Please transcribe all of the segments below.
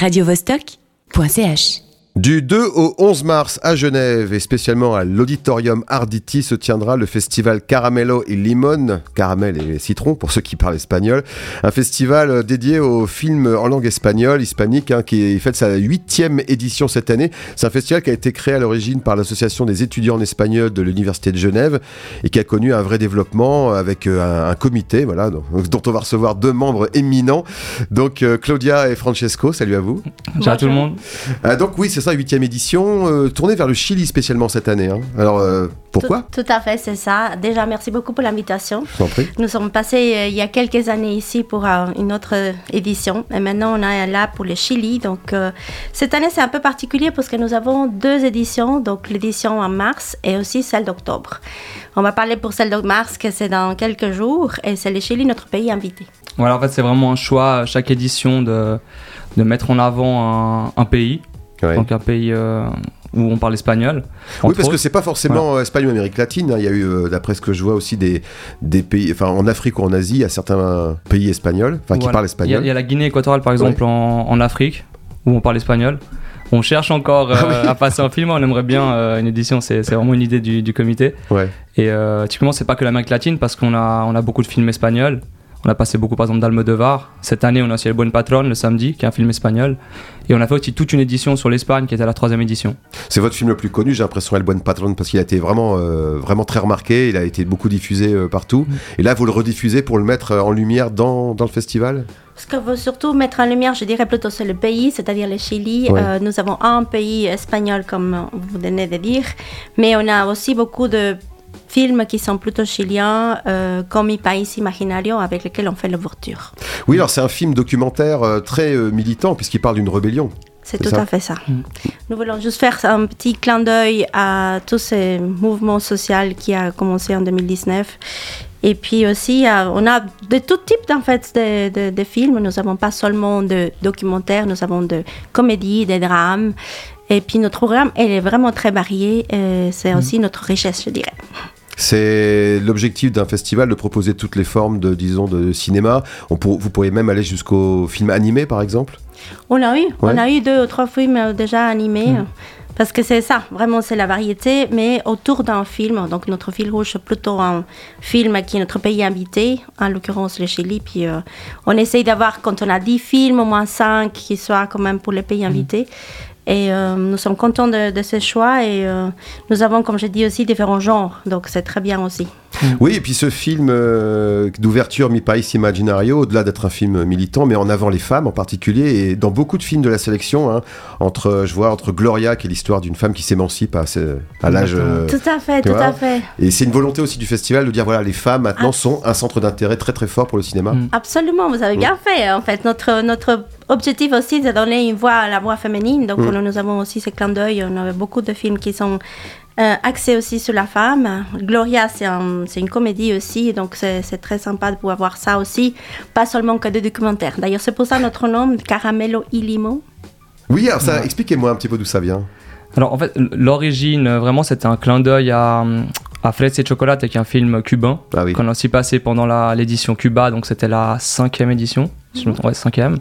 radiovostok.ch Du 2 au 11 mars à Genève et spécialement à l'auditorium Arditi se tiendra le festival Caramelo et Limon, caramel et citron pour ceux qui parlent espagnol, un festival dédié aux films en langue espagnole, hispanique, hein, qui fête sa huitième édition cette année. C'est un festival qui a été créé à l'origine par l'association des étudiants en espagnol de l'université de Genève et qui a connu un vrai développement avec euh, un, un comité, voilà, dont, dont on va recevoir deux membres éminents. Donc euh, Claudia et Francesco, salut à vous. Ciao à tout le monde. Euh, donc oui, c'est ça, huitième édition, euh, tournée vers le Chili spécialement cette année. hein. Alors euh, pourquoi tout, tout à fait, c'est ça. Déjà, merci beaucoup pour l'invitation. Je t'en prie. Nous sommes passés euh, il y a quelques années ici pour euh, une autre édition. Et maintenant, on est là pour le Chili. Donc, euh, cette année, c'est un peu particulier parce que nous avons deux éditions. Donc, l'édition en mars et aussi celle d'octobre. On va parler pour celle de mars, que c'est dans quelques jours. Et c'est le Chili, notre pays invité. Voilà, en fait, c'est vraiment un choix à chaque édition de, de mettre en avant un, un pays, Ouais. donc un pays euh, où on parle espagnol. Oui, parce que autres. c'est pas forcément euh, Espagne ou Amérique latine. hein. Il y a eu, euh, d'après ce que je vois aussi, des, des pays, enfin en Afrique ou en Asie, il y a certains pays espagnols, enfin qui Voilà. parlent Il y, a, espagnol. il y a la Guinée équatoriale, par exemple, en, en Afrique, où on parle espagnol. On cherche encore euh, Ah oui. à passer un film, on aimerait bien une édition, c'est vraiment une idée du, du comité. Ouais. Et typiquement, c'est pas que l'Amérique latine, parce qu'on a, on a beaucoup de films espagnols. On a passé beaucoup, par exemple, d'Almodovar. Cette année, on a aussi El Buen Patron, le samedi, qui est un film espagnol. Et on a fait aussi toute une édition sur l'Espagne, qui était la troisième édition. C'est votre film le plus connu, j'ai l'impression, El Buen Patron, parce qu'il a été vraiment, euh, vraiment très remarqué. Il a été beaucoup diffusé euh, partout. Et là, vous le rediffusez pour le mettre euh, en lumière dans, dans le festival? Ce qu'on veut surtout mettre en lumière, je dirais plutôt, c'est le pays, c'est-à-dire le Chili. Ouais. Euh, nous avons un pays espagnol, comme vous venez de dire, mais on a aussi beaucoup de films qui sont plutôt chiliens, euh, comme Mi País Imaginario, avec lequel on fait l'ouverture. Oui, alors c'est un film documentaire euh, très euh, militant, puisqu'il parle d'une rébellion. C'est tout ça. à fait ça. Mm. Nous voulons juste faire un petit clin d'œil à tous ces mouvements sociaux qui a commencé en 2019. Et puis aussi, euh, on a de tout type en fait de, de- de films. Nous n'avons pas seulement de documentaires, nous avons de comédies, des drames. Et puis notre programme, elle est vraiment très varié. C'est aussi notre richesse, je dirais. C'est l'objectif d'un festival de proposer toutes les formes de, disons, de cinéma. On pour- vous pourriez même aller jusqu'au film animé, par exemple? On a eu, on a eu deux ou trois films euh, déjà animés. euh, Parce que c'est ça, vraiment, c'est la variété, mais autour d'un film. Donc, notre fil rouge, c'est plutôt un film qui est notre pays invité, en l'occurrence le Chili. Puis, euh, on essaye d'avoir, quand on a 10 films, au moins 5 qui soient quand même pour les pays invités. Et euh, nous sommes contents de, de ce choix. Et euh, nous avons, comme je dis aussi, différents genres. Donc, c'est très bien aussi. Oui, et puis ce film euh, d'ouverture Mi País Imaginario, au-delà d'être un film militant, met en avant les femmes en particulier, et dans beaucoup de films de la sélection, hein, entre, je vois entre Gloria, qui est l'histoire d'une femme qui s'émancipe à, à l'âge... tout à fait, tout vois à fait. et c'est une volonté aussi du festival de dire, voilà, les femmes maintenant sont un centre d'intérêt très très fort pour le cinéma. Mm. Absolument, vous avez bien fait. En fait, notre, notre objectif aussi, de donner une voix à la voix féminine. Donc, Mm. nous, avons aussi ce clin d'œil. On avait beaucoup de films qui sont euh, axés aussi sur la femme. Gloria, c'est un- c'est une comédie aussi. Donc, c'est très sympa de pouvoir voir ça aussi. Pas seulement que des documentaires. D'ailleurs, c'est pour ça notre nom, Caramelo y Limon. Oui, alors ça, expliquez-moi un petit peu d'où ça vient. Alors, en fait, l'origine, euh, vraiment, c'était un clin d'œil à, à Fraises et Chocolate, qui est un film cubain. Ah oui. qu'on a aussi passé pendant l'édition Cuba, donc c'était la cinquième édition, si je me trompe, ouais, cinquième.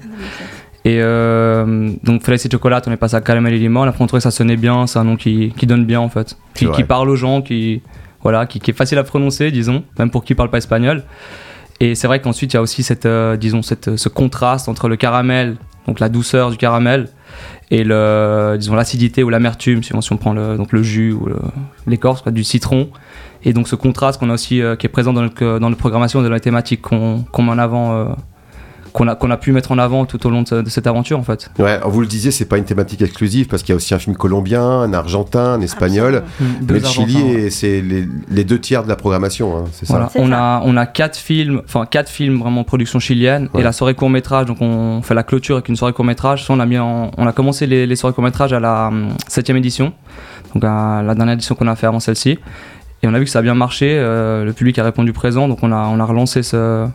Et euh, donc Felice et Chocolate, on est passé à Caramel et Limon. Après, on trouvait que ça sonnait bien, c'est un nom qui, qui donne bien en fait, qui, parle aux gens, qui, voilà, qui, qui est facile à prononcer, disons, même pour qui parle pas espagnol. Et c'est vrai qu'ensuite, il y a aussi cette, euh, disons, cette, ce contraste entre le caramel, donc la douceur du caramel, et le, disons, l'acidité ou l'amertume, si on, si on prend le, donc le jus ou l'écorce du citron. Et donc ce contraste qu'on a aussi, euh, qui est présent dans notre, dans notre programmation, dans la thématique qu'on qu'on met en avant, euh, qu'on a, qu'on a pu mettre en avant tout au long de, ce- de cette aventure en fait. Ouais, vous le disiez, c'est pas une thématique exclusive parce qu'il y a aussi un film colombien, un argentin, un espagnol. Absolument. Mais le Chili, ouais. c'est les, les deux tiers de la programmation, hein, c'est ça. Voilà. C'est On ça. a, on a quatre films, enfin quatre films vraiment en production chilienne Ouais. et la soirée court métrage. Donc on fait la clôture avec une soirée court métrage. Ça, on a mis en- on a commencé les, les soirées court métrage à la hum, septième édition, donc à la dernière édition qu'on a fait avant celle-ci. Et on a vu que ça a bien marché. euh, le public a répondu présent, donc on a, on a relancé ce.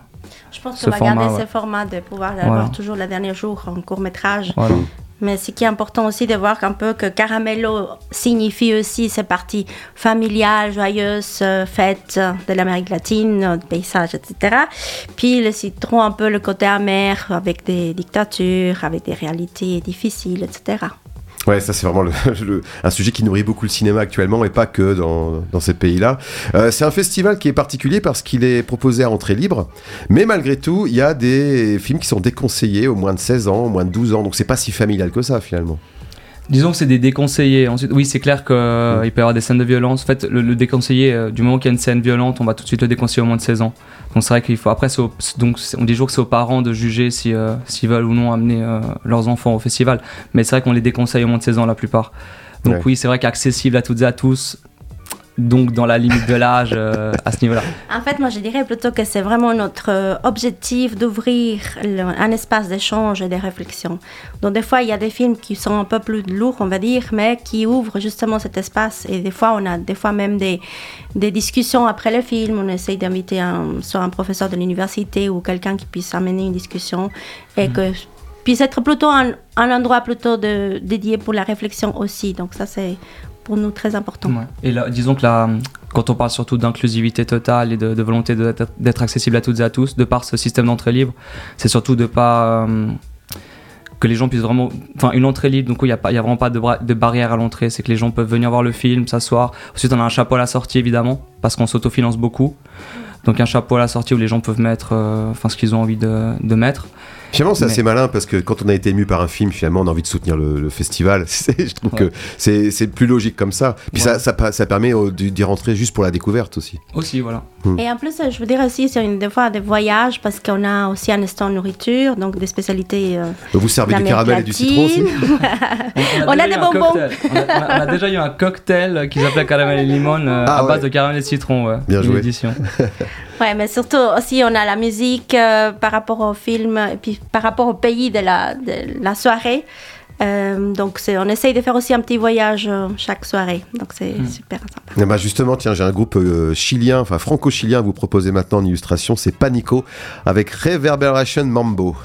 Je pense qu'on va format, garder ouais. ce format de pouvoir Voilà. avoir toujours le dernier jour en court métrage. Voilà. Mais ce qui est important aussi de voir un peu que caramello signifie aussi ces parties familiales, joyeuses, euh, fêtes de l'Amérique latine, paysages, etc. Puis le citron, un peu le côté amer avec des dictatures, avec des réalités difficiles, etc. Ouais, ça c'est vraiment le, un sujet qui nourrit beaucoup le cinéma actuellement et pas que dans, dans ces pays-là. Euh, c'est un festival qui est particulier parce qu'il est proposé à entrée libre, mais malgré tout, il y a des films qui sont déconseillés au moins de 16 ans, au moins de 12 ans, donc c'est pas si familial que ça finalement. Disons que c'est des déconseillés. Ensuite, oui, c'est clair qu'il mm. peut y avoir des scènes de violence. En fait, le, déconseillé, euh, du moment qu'il y a une scène violente, on va tout de suite le déconseiller au moins de 16 ans. Donc c'est vrai qu'il faut. Après, donc on dit toujours que c'est aux parents de juger si euh, s'ils veulent ou non amener euh, leurs enfants au festival. Mais c'est vrai qu'on les déconseille au moins de 16 ans la plupart. Donc oui, c'est vrai qu'accessible à toutes et à tous, donc dans la limite de l'âge euh, à ce niveau-là En fait, moi je dirais plutôt que c'est vraiment notre euh, objectif d'ouvrir un espace d'échange et de réflexion. Donc des fois, il y a des films qui sont un peu plus lourds, on va dire, mais qui ouvrent justement cet espace. Et des fois, on a des fois même des, des discussions après le film. On essaye d'inviter un, soit un professeur de l'université ou quelqu'un qui puisse amener une discussion et mm. que puisse être plutôt un, un endroit plutôt de, dédié pour la réflexion aussi. Donc ça, c'est pour nous très important. Et disons que là, quand on parle surtout d'inclusivité totale et de, volonté d'être accessible à toutes et à tous, de par ce système d'entrée libre, c'est surtout de pas euh, que les gens puissent vraiment, enfin une entrée libre, donc il n'y a, a vraiment pas de, de barrière à l'entrée, c'est que les gens peuvent venir voir le film, s'asseoir. Ensuite, on a un chapeau à la sortie évidemment, parce qu'on s'autofinance beaucoup. Donc un chapeau à la sortie où les gens peuvent mettre, euh, ce qu'ils ont envie de, de mettre. Finalement, c'est assez malin parce que quand on a été ému par un film, finalement, on a envie de soutenir le, festival. je trouve que c'est plus logique comme ça. Puis ça, ça, permet d'y rentrer juste pour la découverte aussi. Aussi, voilà. Hmm. Et en plus, je veux dire aussi, c'est des fois des voyages parce qu'on a aussi un stand nourriture, donc des spécialités. Euh, Vous servez du caramel et du citron aussi On a, des bonbons. On a, déjà eu un cocktail qui s'appelait caramel et limon euh, ah à base de caramel et citron. Ouais, Bien joué. Édition. ouais, mais surtout aussi, on a la musique euh, par rapport au film et puis par rapport au pays de la, de la soirée. Euh, donc on essaye de faire aussi un petit voyage euh, chaque soirée. Donc c'est hmm. super sympa. Eh ben, justement, tiens, j'ai un groupe euh, chilien, enfin franco-chilien à vous proposer maintenant en illustration. C'est Panico avec Reverberation Mambo.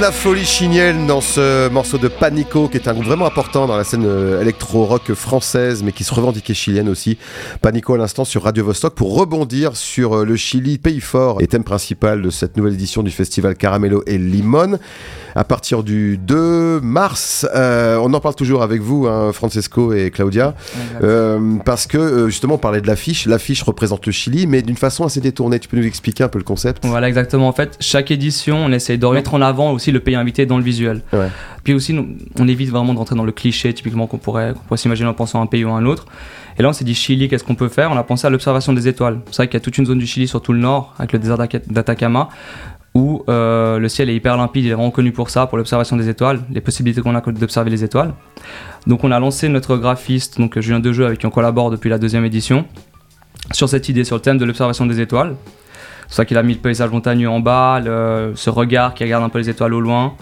La folie chilienne dans ce morceau de Panico, qui est un groupe vraiment important dans la scène euh, électro-rock française, mais qui se revendiquait chilienne aussi. Panico à l'instant sur Radio Vostok pour rebondir sur euh, le Chili, pays fort et thème principal de cette nouvelle édition du festival Caramelo et Limon. À partir du 2 mars, euh, on en parle toujours avec vous, hein, Francesco et Claudia, parce que justement on parlait de l'affiche. L'affiche représente le Chili, mais d'une façon assez détournée. Tu peux nous expliquer un peu le concept? Voilà, exactement. En fait, chaque édition, on essaye de remettre en avant aussi le pays invité dans le visuel. Puis aussi, on évite vraiment de rentrer dans le cliché typiquement qu'on pourrait, pourrait s'imaginer en pensant à un pays ou à un autre. Et là, on s'est dit Chili, qu'est-ce qu'on peut faire? On a pensé à l'observation des étoiles. C'est vrai qu'il y a toute une zone du Chili sur tout le nord, avec le désert d'Atacama, où euh, le ciel est hyper limpide, il est vraiment connu pour ça, pour l'observation des étoiles, les possibilités qu'on a d'observer les étoiles. Donc on a lancé notre graphiste, donc Julien Dejeu, avec qui on collabore depuis la deuxième édition, sur cette idée, sur le thème de l'observation des étoiles. C'est ça qu'il a mis le paysage montagneux en bas, ce regard qui regarde un peu les étoiles au loin,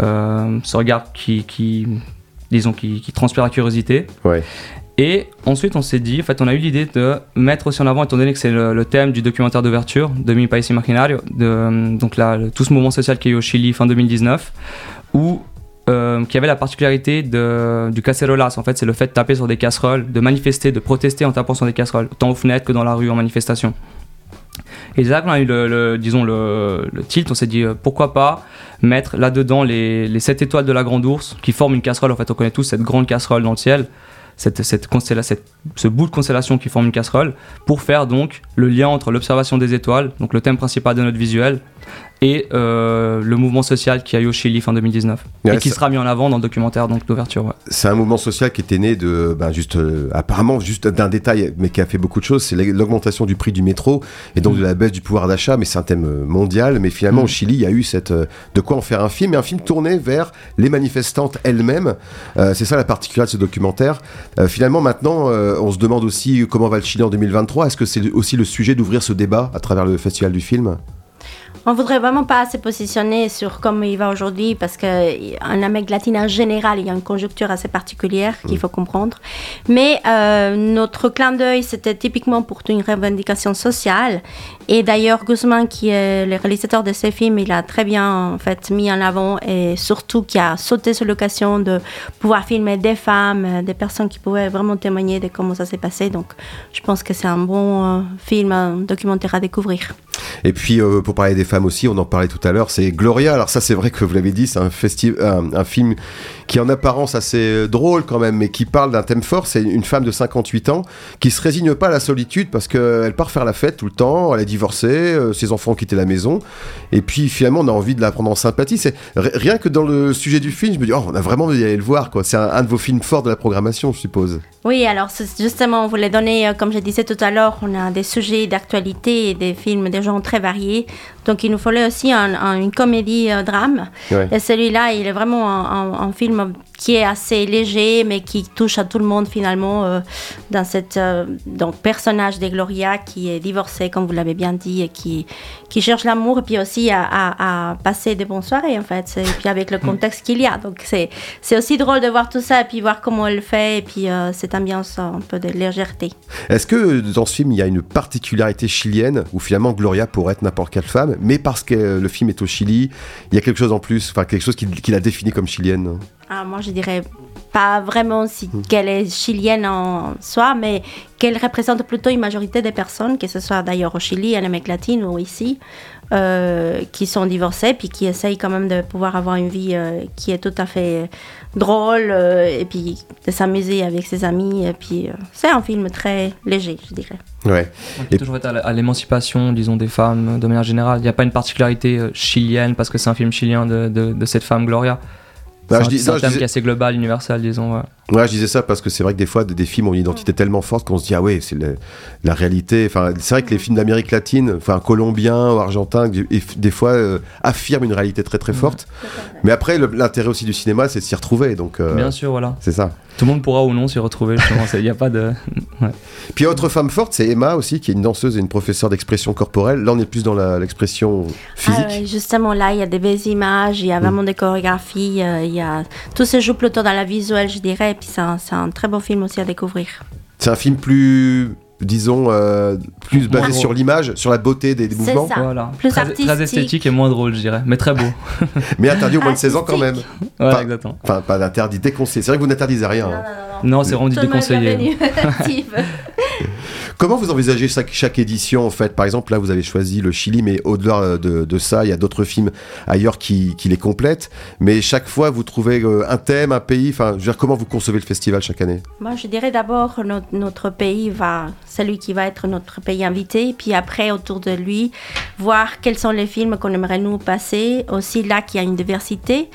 euh, ce regard qui disons, qui, transpire la curiosité. Et ensuite, on s'est dit, en fait, on a eu l'idée de mettre aussi en avant, étant donné que c'est le, thème du documentaire d'ouverture de Mi País Imaginario, de, donc là, tout ce mouvement social qui est au Chili fin 2019, où euh, qui avait la particularité de, du cacerolas. En fait, c'est le fait de taper sur des casseroles, de manifester, de protester en tapant sur des casseroles, tant aux fenêtres que dans la rue en manifestation. Et c'est là qu'on a eu le, disons le, tilt, on s'est dit euh, pourquoi pas mettre là-dedans les, les 7 étoiles de la Grande Ourse qui forment une casserole. En fait, on connaît tous cette grande casserole dans le ciel, cette, cette, ce bout de constellation qui forme une casserole, pour faire donc le lien entre l'observation des étoiles, donc le thème principal de notre visuel, et euh, le mouvement social qui a eu au Chili fin 2019 et qui sera mis en avant dans le documentaire donc d'ouverture. C'est un mouvement social qui était né de ben, juste euh, apparemment juste d'un détail mais qui a fait beaucoup de choses, c'est l'augmentation du prix du métro et donc de la baisse du pouvoir d'achat, mais c'est un thème euh, mondial. Mais finalement au mm. Chili, il y a eu cette de quoi en faire un film et un film tourné vers les manifestantes elles-mêmes. c'est ça la particularité de ce documentaire. finalement maintenant, on se demande aussi comment va le Chili en 2023. Est-ce que c'est aussi le sujet d'ouvrir ce débat à travers le festival du film? On voudrait vraiment pas se positionner sur comment il va aujourd'hui parce qu'en Amérique latine en général, il y a une conjoncture assez particulière qu'il mm. faut comprendre. Mais euh, notre clin d'œil, c'était typiquement pour une revendication sociale. Et d'ailleurs, Guzman, qui est le réalisateur de ces films, il a très bien en fait mis en avant et surtout qui a sauté sur l'occasion de pouvoir filmer des femmes, des personnes qui pouvaient vraiment témoigner de comment ça s'est passé. Donc, je pense que c'est un bon euh, film, un documentaire à découvrir. Et puis, euh, pour parler des femmes aussi, on en parlait tout à l'heure, c'est Gloria. Alors ça, c'est vrai que vous l'avez dit, c'est un, un, un, film qui en apparence assez euh, drôle quand même, mais qui parle d'un thème fort. C'est une femme de 58 ans qui se résigne pas à la solitude parce qu'elle part faire la fête tout le temps, elle est divorcée, euh, ses enfants ont quitté la maison, et puis finalement on a envie de la prendre en sympathie. C'est rien que dans le sujet du film, je me dis, oh, on a vraiment envie d'aller le voir. quoi. C'est un, de vos films forts de la programmation, je suppose. Oui, alors justement, on voulait donner, comme je disais tout à l'heure, on a des sujets d'actualité des films des gens très variés. Donc il nous fallait aussi une comédie euh. Et celui-là, il est vraiment un, film qui est assez léger, mais qui touche à tout le monde finalement euh, dans cette euh, donc personnage de Gloria qui est divorcée, comme vous l'avez bien dit, et qui qui cherche l'amour et puis aussi à, à, passer des bonnes soirées en fait. Et puis avec le mm. contexte qu'il y a, donc c'est c'est aussi drôle de voir tout ça et puis voir comment elle le fait et puis cette ambiance un peu de légèreté. Est-ce que dans ce film il y a une particularité chilienne où finalement Gloria pourrait être n'importe quelle femme mais parce que le film est au Chili, il y a quelque chose en plus, enfin quelque chose qui, la définit comme chilienne? Ah, moi, je dirais pas vraiment si hmm. qu'elle est chilienne en soi, mais qu'elle représente plutôt une majorité des personnes, que ce soit d'ailleurs au Chili, en Amérique latine ou ici, euh, qui sont divorcées, puis qui essayent quand même de pouvoir avoir une vie euh, qui est tout à fait drôle, euh, et puis de s'amuser avec ses amis. Et puis c'est un film très léger, je dirais. Ouais. On et toujours être à l'émancipation, disons, des femmes de manière générale. Il n'y a pas une particularité chilienne parce que c'est un film chilien de, de cette femme Gloria? Bah, c'est un, thème qui est assez global, universel, disons. Ouais. Je disais ça parce que c'est vrai que des fois, des, films ont une identité tellement forte qu'on se dit, ah ouais, c'est la réalité. Enfin, c'est vrai que les films d'Amérique latine, enfin, colombiens ou argentins, des fois euh, affirment une réalité très très forte. Mais après, l'intérêt aussi du cinéma, c'est de s'y retrouver. Donc, euh, Bien sûr, voilà. C'est ça. Tout le monde pourra ou non s'y retrouver, Il n'y a pas de. Puis autre femme forte, c'est Emma aussi, qui est une danseuse et une professeure d'expression corporelle. Là, on est plus dans l'expression physique. Ah, justement, là, il y a des belles images, il y a vraiment mm. des chorégraphies, euh, il y a... tout se joue plutôt dans la visuelle, je dirais. Et puis c'est un, un très beau film aussi à découvrir. C'est un film plus disons, euh, plus basé sur l'image, sur la beauté des, des C'est mouvements, ça. Voilà. Plus très, artistique. très esthétique et moins drôle, je dirais, mais très beau. mais interdit au moins de 16 ans quand même. Ouais, Pas- exactement. Enfin, pas d'interdit, déconseillé. C'est vrai que vous n'interdisez rien. Non, hein. non, non, non. Non, c'est vraiment est déconseillé. Comment vous envisagez chaque, édition en fait? Par exemple, là, vous avez choisi le Chili, mais au-delà de, ça, il y a d'autres films ailleurs qui, les complètent. Mais chaque fois, vous trouvez euh, un thème, un pays. Enfin, je veux dire, comment vous concevez le festival chaque année? Moi, je dirais d'abord notre pays va, celui qui va être notre pays invité, puis après autour de lui, voir quels sont les films qu'on aimerait nous passer, aussi là qu'il y a une diversité,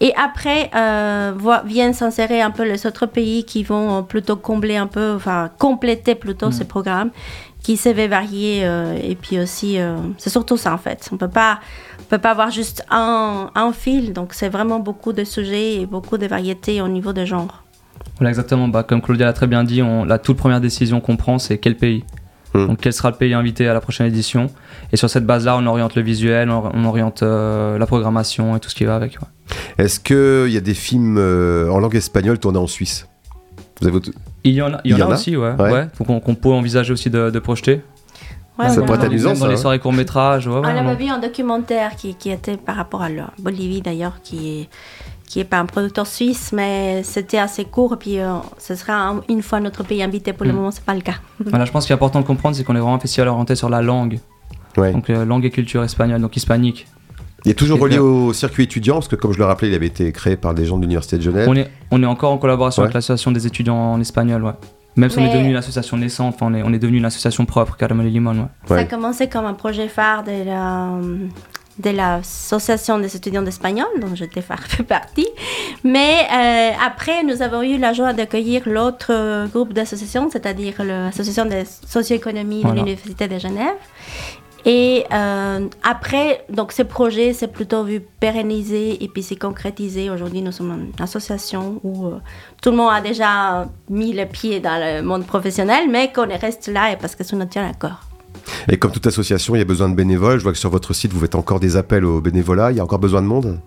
et après euh, viennent s'insérer un peu les autres pays qui vont euh, plutôt combler un peu, enfin compléter plutôt ce programme qui se va varier euh, et puis aussi euh, c'est surtout ça en fait. On peut pas on peut pas avoir juste un, un fil donc c'est vraiment beaucoup de sujets et beaucoup de variétés au niveau de genre Voilà, exactement. Bah, comme Claudia l'a très bien dit, on, la toute première décision qu'on prend, c'est quel pays. Hmm. Donc, quel sera le pays invité à la prochaine édition. Et sur cette base-là, on oriente le visuel, on, on oriente euh, la programmation et tout ce qui va avec. ouais. Est-ce qu'il y a des films euh, en langue espagnole tournés en Suisse? Vous avez... Il y en a, il y en Il y a en a aussi, ouais. Ouais. ouais. Donc, on, qu'on peut envisager aussi de, de projeter. Ouais, Ça pourrait être amusant, dans ça, les hein. soirées courts-métrages. Ouais, On ouais, avait vu un documentaire qui, qui était par rapport à la Bolivie d'ailleurs, qui est, qui est pas un producteur suisse, mais c'était assez court. Et puis euh, ce sera un- une fois notre pays invité. Pour le Mm. moment, c'est pas le cas. Voilà, je pense qu'il est important de comprendre, c'est qu'on est vraiment un festival orienté sur la langue. Ouais. Donc, euh, langue et culture espagnole, donc hispanique. Il est toujours relié au circuit étudiant, parce que comme je le rappelais, il avait été créé par des gens de l'Université de Genève. On est, on est encore en collaboration Ouais. avec l'association des étudiants en espagnol, ouais. Même si on est devenu une association naissante, enfin, on est, on est devenu une association propre, Caramel et Limon, ouais. Ça a commencé comme un projet phare de la de l'association des étudiants d'espagnol, dont je fais fait partie. Mais euh, après, nous avons eu la joie d'accueillir l'autre groupe d'associations, c'est-à-dire l'association de socio-économie de l'Université de Genève. Et euh, après, donc ce projet s'est plutôt vu pérenniser et puis s'est concrétisé. Aujourd'hui, nous sommes une association où euh, tout le monde a déjà mis le pied dans le monde professionnel, mais qu'on reste là et parce que ça nous tient à cœur. Et comme toute association, il y a besoin de bénévoles. Je vois que sur votre site, vous faites encore des appels au bénévolat. Il y a encore besoin de monde?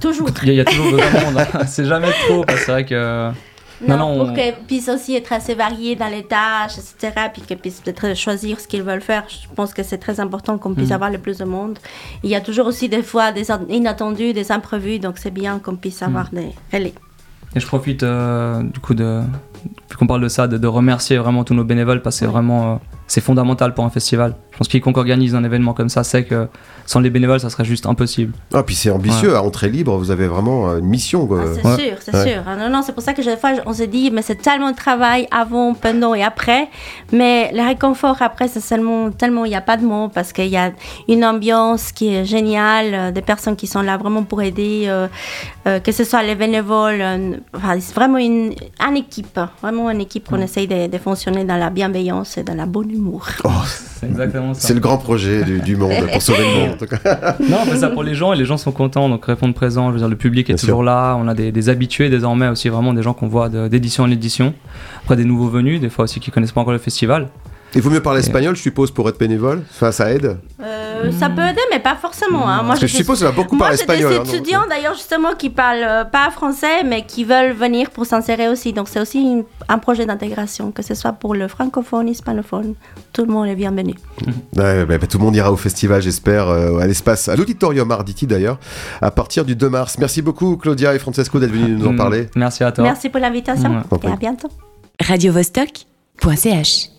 Toujours. Il y, a- il y a toujours besoin de monde, hein. c'est jamais trop, c'est vrai que. Non, Non, non, pour on- qu'ils puissent aussi être assez variés dans les tâches, etc., puis qu'ils puissent peut-être choisir ce qu'ils veulent faire. Je pense que c'est très important qu'on puisse Mhm. avoir le plus de monde. Il y a toujours aussi des fois des in- inattendus, des imprévus, donc c'est bien qu'on puisse avoir des relais. Et je profite euh, du coup de. Vu qu'on parle de ça, de, de remercier vraiment tous nos bénévoles parce que c'est vraiment. euh, c'est fondamental pour un festival. Je pense que quiconque organise un événement comme ça sait que sans les bénévoles, ça serait juste impossible. Ah, puis c'est ambitieux, à entrée libre, vous avez vraiment une mission. quoi. Ah, c'est Ouais. sûr, c'est Ouais. sûr. Ah, Non, non, c'est pour ça que des fois, on se dit, mais c'est tellement de travail avant, pendant et après. Mais le réconfort après, c'est seulement, tellement il n'y a pas de mots parce qu'il y a une ambiance qui est géniale, euh, des personnes qui sont là vraiment pour aider, euh, euh, que ce soit les bénévoles. euh, enfin, c'est vraiment une, une équipe, vraiment une équipe qu'on essaye de, de fonctionner dans la bienveillance et dans la bonne Oh, C'est exactement ça. c'est le grand projet du, du monde, pour sauver le monde. en tout cas. Non, on fait ça pour les gens et les gens sont contents, donc répondre présent. Je veux dire, le public est Bien toujours là. On a des, des habitués désormais aussi, vraiment des gens qu'on voit d'édition en édition. Après, des nouveaux venus, des fois aussi qui connaissent pas encore le festival. Il vaut mieux parler espagnol, je suppose, pour être bénévole. Enfin, ça aide. Euh, Ça peut aider, mais pas forcément. hein. Moi, Parce que je suppose que ça va beaucoup Moi, parler j'ai des espagnol. hein, donc- étudiants d'ailleurs justement qui parlent euh, pas français, mais qui veulent venir pour s'insérer aussi. Donc c'est aussi une- un projet d'intégration, que ce soit pour le francophone, hispanophone. Tout le monde est bienvenu. Ouais, bah, bah, tout le monde ira au festival, j'espère, euh, à l'espace, à l'auditorium Arditi d'ailleurs, à partir du 2 mars. Merci beaucoup, Claudia et Francesco, d'être venus nous en Mm, parler. Merci à toi. Merci pour l'invitation Ouais. et à bientôt. radiovostok.ch